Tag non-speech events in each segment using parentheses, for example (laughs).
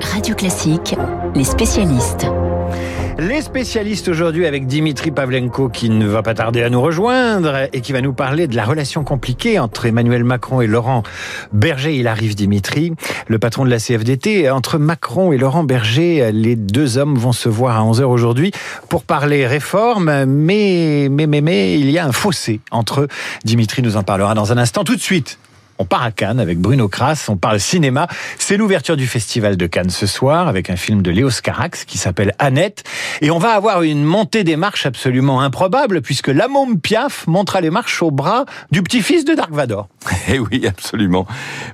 Radio Classique, les spécialistes. Les spécialistes aujourd'hui avec Dimitri Pavlenko qui ne va pas tarder à nous rejoindre et qui va nous parler de la relation compliquée entre Emmanuel Macron et Laurent Berger. Il arrive Dimitri, le patron de la CFDT. Entre Macron et Laurent Berger, les deux hommes vont se voir à 11h aujourd'hui pour parler réforme. Mais, mais, mais, mais, il y a un fossé entre eux. Dimitri nous en parlera dans un instant. Tout de suite, on part à Cannes avec Bruno Kras, on parle cinéma. C'est l'ouverture du festival de Cannes ce soir avec un film de Léo Carax qui s'appelle Annette. Et on va avoir une montée des marches absolument improbable puisque la môme Piaf montera les marches au bras du petit-fils de Dark Vador. Eh oui, absolument.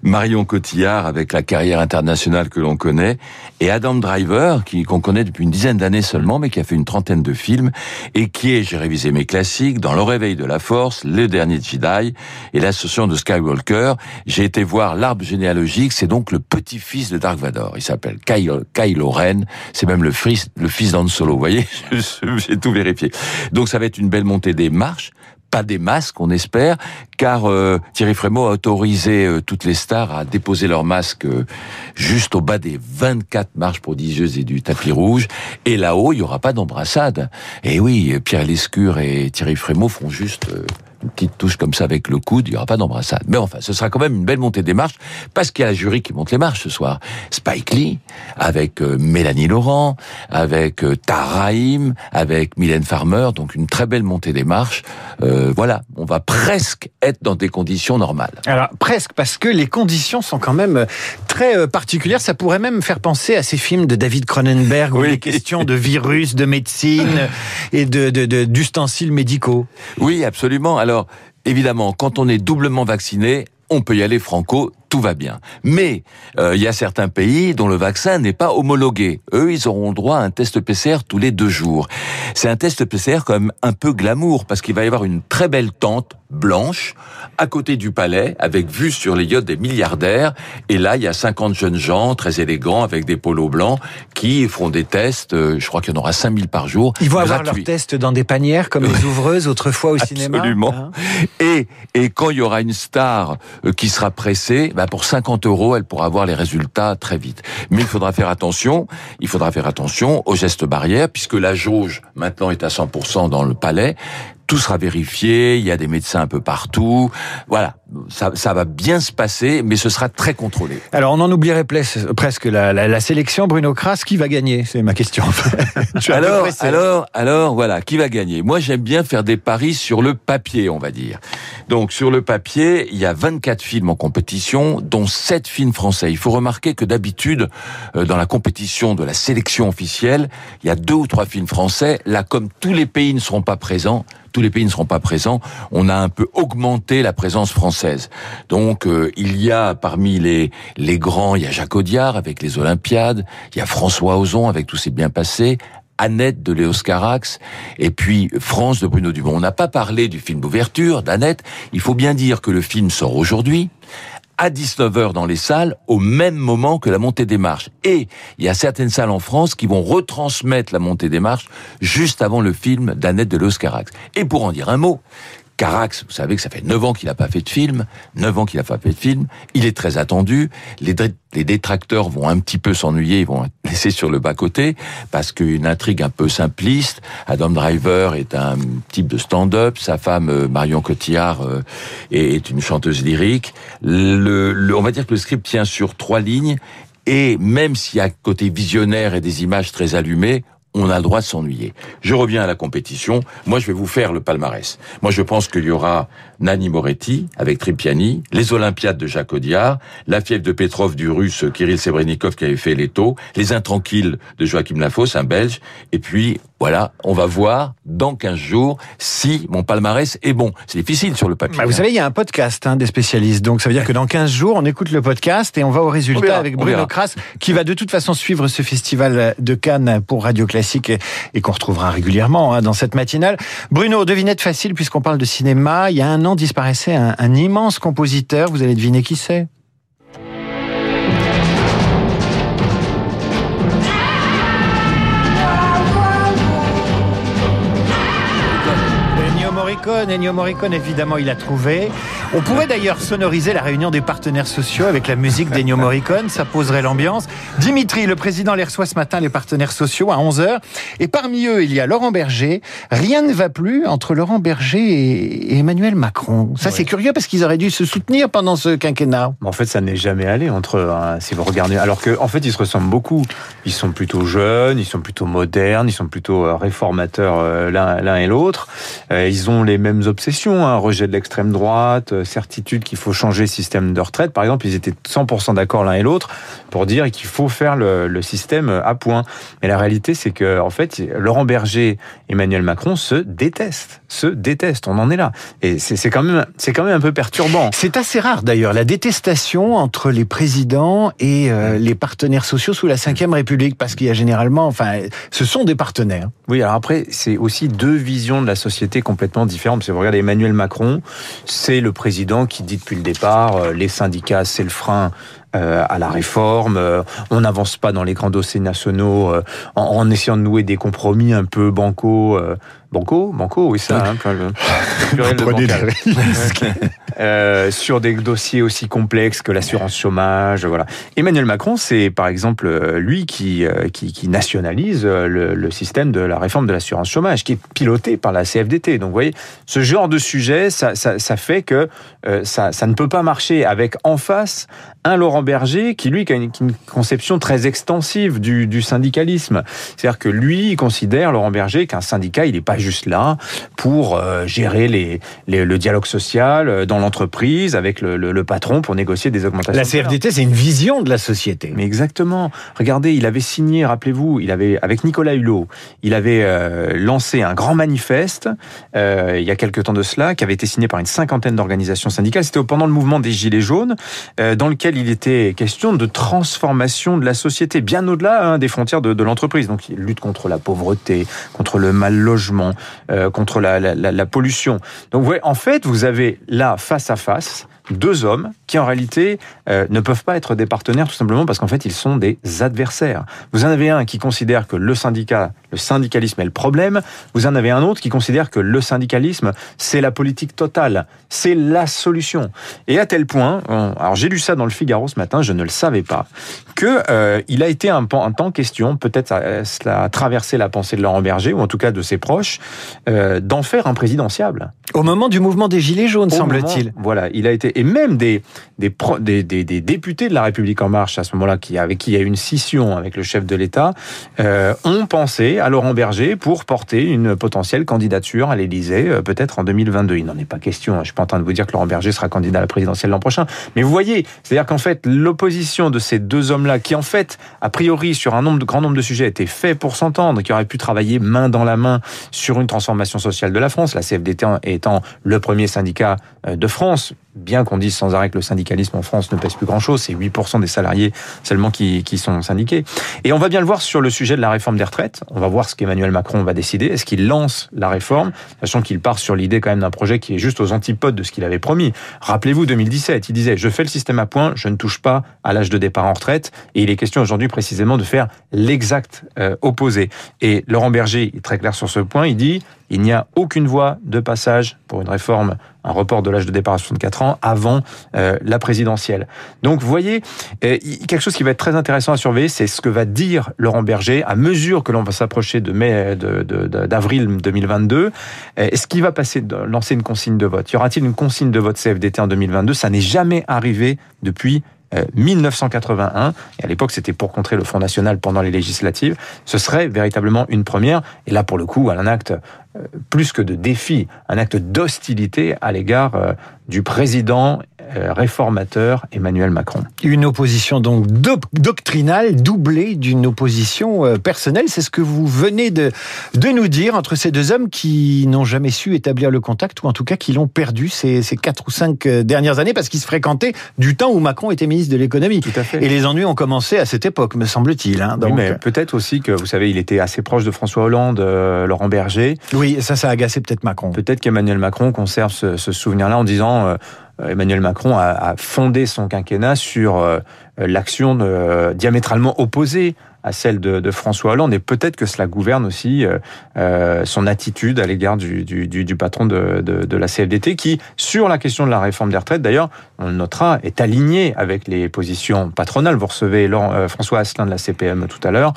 Marion Cotillard avec la carrière internationale que l'on connaît et Adam Driver qu'on connaît depuis une dizaine d'années seulement mais qui a fait une trentaine de films et qui est, j'ai révisé mes classiques, dans Le Réveil de la Force, Le Dernier Jedi et l'Association de Skywalker j'ai été voir l'arbre généalogique, c'est donc le petit-fils de Dark Vador. Il s'appelle Kylo, Kylo Ren, c'est même le fils, le fils d'Han Solo, vous voyez, (laughs) j'ai tout vérifié. Donc ça va être une belle montée des marches, pas des masques, on espère, car euh, Thierry Frémaux a autorisé euh, toutes les stars à déposer leurs masques euh, juste au bas des 24 marches prodigieuses et du tapis rouge. Et là-haut, il n'y aura pas d'embrassade. Et oui, Pierre Lescure et Thierry Frémaux font juste petite touche comme ça avec le coude, il n'y aura pas d'embrassade. Mais enfin, ce sera quand même une belle montée des marches, parce qu'il y a la jury qui monte les marches ce soir. Spike Lee, avec euh, Mélanie Laurent, avec euh, Taraïm, avec Mylène Farmer, donc une très belle montée des marches. Euh, voilà, on va presque être dans des conditions normales. Alors presque, parce que les conditions sont quand même euh, très particulières. Ça pourrait même faire penser à ces films de David Cronenberg, où oui. les questions de virus, de médecine (laughs) et de d'ustensiles de, médicaux. Oui, absolument. Alors, évidemment, quand on est doublement vacciné, on peut y aller franco, tout va bien. Mais euh, il y a certains pays dont le vaccin n'est pas homologué. Eux, ils auront droit à un test PCR tous les deux jours. C'est un test PCR quand même un peu glamour parce qu'il va y avoir une très belle tente blanche à côté du palais avec vue sur les yachts des milliardaires. Et là, il y a 50 jeunes gens très élégants avec des polos blancs qui feront des tests. Euh, je crois qu'il y en aura 5000 par jour. Ils vont avoir leurs tests dans des panières comme les (laughs) ouvreuses autrefois au cinéma. Absolument. Hein et, et quand il y aura une star euh, qui sera pressée, bah pour 50 euros, elle pourra avoir les résultats très vite. Mais il faudra faire attention. Il faudra faire attention aux gestes barrières puisque la jauge maintenant est à 100% dans le palais tout sera vérifié, il y a des médecins un peu partout. Voilà, ça, ça va bien se passer, mais ce sera très contrôlé. Alors, on en oublierait presque la, la, la sélection. Bruno Kras, qui va gagner? C'est ma question. (laughs) alors, alors, alors, voilà, qui va gagner? Moi, j'aime bien faire des paris sur le papier, on va dire. Donc, sur le papier, il y a 24 films en compétition, dont 7 films français. Il faut remarquer que d'habitude, euh, dans la compétition de la sélection officielle, il y a deux ou trois films français. Là, comme tous les pays ne seront pas présents, tous les pays ne seront pas présents, on a un peu augmenté la présence française. Donc euh, il y a parmi les grands, il y a Jacques Audiard avec les Olympiades, il y a François Ozon avec tous ses bien passés, Annette de Léos Carax, et puis France de Bruno Dumont. On n'a pas parlé du film d'ouverture d'Annette. Il faut bien dire que le film sort aujourd'hui à 19h dans les salles au même moment que la montée des marches. Et il y a certaines salles en France qui vont retransmettre la montée des marches juste avant le film d'Annette de Carax. Et pour en dire un mot, Carax, vous savez que ça fait 9 ans qu'il n'a pas fait de film, 9 ans qu'il n'a pas fait de film, il est très attendu, les, les détracteurs vont un petit peu s'ennuyer, ils vont (laughs) laisser sur le bas-côté, parce qu'une intrigue un peu simpliste, Adam Driver est un type de stand-up, sa femme euh, Marion Cotillard euh, est une chanteuse lyrique, le, le, on va dire que le script tient sur trois lignes, et même s'il y a côté visionnaire et des images très allumées, on a le droit de s'ennuyer. Je reviens à la compétition. Moi, je vais vous faire le palmarès. Moi, je pense qu'il y aura Nani Moretti avec Tripiani, les Olympiades de Jacques Audiard, la fièvre de Petrov du russe Kirill Sebrenikov qui avait fait les taux, les intranquilles de Joachim Lafosse, un belge, et puis voilà, on va voir dans 15 jours si mon palmarès est bon. C'est difficile sur le papier. Bah, vous savez, il y a un podcast hein, des spécialistes, donc ça veut dire que dans 15 jours, on écoute le podcast et on va au résultat avec Bruno Kras, qui va de toute façon suivre ce festival de Cannes pour Radio Classique et, qu'on retrouvera régulièrement hein, dans cette matinale. Bruno, devinette facile puisqu'on parle de cinéma. Il y a un an disparaissait un, un immense compositeur. Vous allez deviner qui c'est? Morricone. Ennio Morricone, évidemment, il a trouvé. On pourrait d'ailleurs sonoriser la réunion des partenaires sociaux avec la musique d'Ennio (laughs) Morricone. Ça poserait l'ambiance. Dimitri, le président, les reçoit ce matin, les partenaires sociaux, à 11h. Et parmi eux, il y a Laurent Berger. Rien ne va plus entre Laurent Berger et Emmanuel Macron. Ça, c'est curieux parce qu'ils auraient dû se soutenir pendant ce quinquennat. En fait, ça n'est jamais allé entre eux, hein, si vous regardez. Alors qu'en en fait, ils se ressemblent beaucoup. Ils sont plutôt jeunes, ils sont plutôt modernes, ils sont plutôt euh, réformateurs euh, l'un et l'autre. Euh, ils ont les mêmes obsessions, hein, rejet de l'extrême droite, certitude qu'il faut changer le système de retraite. Par exemple, ils étaient 100% d'accord l'un et l'autre pour dire qu'il faut faire le, le, système à point. Mais la réalité, c'est que en fait, Laurent Berger Emmanuel Macron se détestent, se détestent. On en est là. Et c'est quand même, c'est quand même un peu perturbant. C'est assez rare d'ailleurs la détestation entre les présidents et les partenaires sociaux sous la Ve République, parce qu'il y a généralement, enfin, ce sont des partenaires. Oui, alors après, c'est aussi deux visions de la société complètement différentes. Si vous regardez Emmanuel Macron, c'est le président qui dit depuis le départ, euh, les syndicats, c'est le frein euh, à la réforme. Euh, on n'avance pas dans les grands dossiers nationaux en, essayant de nouer des compromis un peu bancaux. Banco, banco, oui, ça. Hein, Prenez des risques. (laughs) Euh, sur des dossiers aussi complexes que l'assurance chômage. Voilà. Emmanuel Macron, c'est par exemple euh, lui qui, euh, qui, qui nationalise le, le, système de la réforme de l'assurance chômage, qui est piloté par la CFDT. Donc vous voyez, ce genre de sujet, ça, ça, ça fait que ça, ça ne peut pas marcher avec en face un Laurent Berger qui, lui, qui a une, conception très extensive du, du syndicalisme. C'est-à-dire que lui, il considère, Laurent Berger, qu'un syndicat, il n'est pas juste là pour gérer les, les, le dialogue social dans entreprise, avec le, patron pour négocier des augmentations. La CFDT, c'est une vision de la société. Mais exactement. Regardez, il avait signé, rappelez-vous, il avait avec Nicolas Hulot, il avait euh, lancé un grand manifeste euh, il y a quelque temps de cela, qui avait été signé par une cinquantaine d'organisations syndicales. C'était pendant le mouvement des Gilets jaunes, euh, dans lequel il était question de transformation de la société, bien au-delà hein, des frontières de, de l'entreprise. Donc, il lutte contre la pauvreté, contre le mal logement, contre la, pollution. Donc, voyez, en fait, vous avez là face à face deux hommes qui en réalité euh, ne peuvent pas être des partenaires tout simplement parce qu'en fait ils sont des adversaires. Vous en avez un qui considère que le syndicat, le syndicalisme est le problème. Vous en avez un autre qui considère que le syndicalisme c'est la politique totale, c'est la solution. Et à tel point, alors j'ai lu ça dans le Figaro ce matin, je ne le savais pas, que euh, il a été un, un temps question, peut-être cela a traversé la pensée de Laurent Berger ou en tout cas de ses proches, euh, d'en faire un présidentiable. Au moment du mouvement des Gilets jaunes, semble-t-il. Voilà, il a été et même des députés de la République en marche à ce moment-là, qui avec qui il y a eu une scission avec le chef de l'État, euh, ont pensé à Laurent Berger pour porter une potentielle candidature à l'Élysée, euh, peut-être en 2022. Il n'en est pas question. Hein. Je suis pas en train de vous dire que Laurent Berger sera candidat à la présidentielle l'an prochain, mais vous voyez, c'est-à-dire qu'en fait l'opposition de ces deux hommes-là, qui en fait a priori sur un grand nombre de sujets étaient faits pour s'entendre, qui auraient pu travailler main dans la main sur une transformation sociale de la France, la CFDT étant le premier syndicat de France, bien qu'on dise sans arrêt que le syndicalisme en France ne pèse plus grand-chose, c'est 8% des salariés seulement qui, sont syndiqués. Et on va bien le voir sur le sujet de la réforme des retraites. On va voir ce qu'Emmanuel Macron va décider. Est-ce qu'il lance la réforme, sachant qu'il part sur l'idée quand même d'un projet qui est juste aux antipodes de ce qu'il avait promis. Rappelez-vous 2017, il disait je fais le système à point, je ne touche pas à l'âge de départ en retraite. Et il est question aujourd'hui précisément de faire l'exact euh, opposé. Et Laurent Berger est très clair sur ce point. Il dit il n'y a aucune voie de passage pour une réforme, un report de l'âge de départ à 64 ans avant euh, la présidentielle. Donc vous voyez, euh, quelque chose qui va être très intéressant à surveiller, c'est ce que va dire Laurent Berger à mesure que l'on va s'approcher de mai, d'avril de, 2022. Est-ce qu'il va passer, lancer une consigne de vote? Y aura-t-il une consigne de vote CFDT en 2022 Ça n'est jamais arrivé depuis 1981, euh, et à l'époque c'était pour contrer le Front National pendant les législatives, ce serait véritablement une première, et là pour le coup un acte euh, plus que de défi, un acte d'hostilité à l'égard euh, du président réformateur Emmanuel Macron. Une opposition donc doctrinale doublée d'une opposition euh, personnelle. C'est ce que vous venez de, de nous dire entre ces deux hommes qui n'ont jamais su établir le contact ou en tout cas qui l'ont perdu ces, ces quatre ou cinq euh, dernières années parce qu'ils se fréquentaient du temps où Macron était ministre de l'économie. Tout à fait. Et les ennuis ont commencé à cette époque, me semble-t-il. Hein. Donc... mais peut-être aussi que, vous savez, il était assez proche de François Hollande, Laurent Berger. Oui, ça, ça a agacé peut-être Macron. Peut-être qu'Emmanuel Macron conserve ce, ce souvenir-là en disant euh, Emmanuel Macron a, fondé son quinquennat sur euh, l'action diamétralement opposée à celle de, François Hollande. Et peut-être que cela gouverne aussi son attitude à l'égard du, patron de, la CFDT, qui, sur la question de la réforme des retraites, d'ailleurs, on le notera, est aligné avec les positions patronales. Vous recevez François Asselin de la CPM tout à l'heure.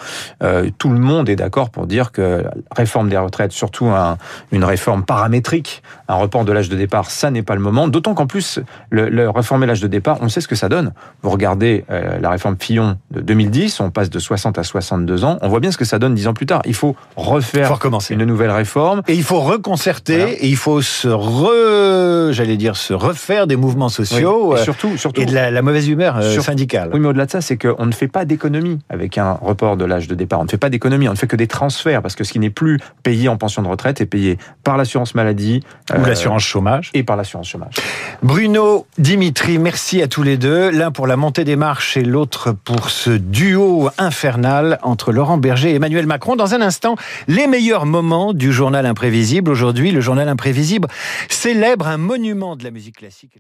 tout le monde est d'accord pour dire que réforme des retraites, surtout un, une réforme paramétrique, un report de l'âge de départ, ça n'est pas le moment. D'autant qu'en plus, le, réformer l'âge de départ, on sait ce que ça donne. Vous regardez euh, la réforme Fillon 2010, on passe de 60 à 62 ans, on voit bien ce que ça donne dix ans plus tard. Il faut refaire une nouvelle réforme. Et il faut reconcerter, et il faut se re, j'allais dire, se refaire des mouvements sociaux. et euh, surtout, surtout, et de la, mauvaise humeur euh, syndicale. Oui, mais au-delà de ça, c'est qu'on ne fait pas d'économie avec un report de l'âge de départ. On ne fait pas d'économie, on ne fait que des transferts, parce que ce qui n'est plus payé en pension de retraite est payé par l'assurance maladie. Ou l'assurance chômage. Et par l'assurance chômage. Bruno, Dimitri, merci à tous les deux. L'un pour la montée des marches et l'autre pour ce duo infernal entre Laurent Berger et Emmanuel Macron. Dans un instant, les meilleurs moments du journal imprévisible. Aujourd'hui, le journal imprévisible célèbre un monument de la musique classique.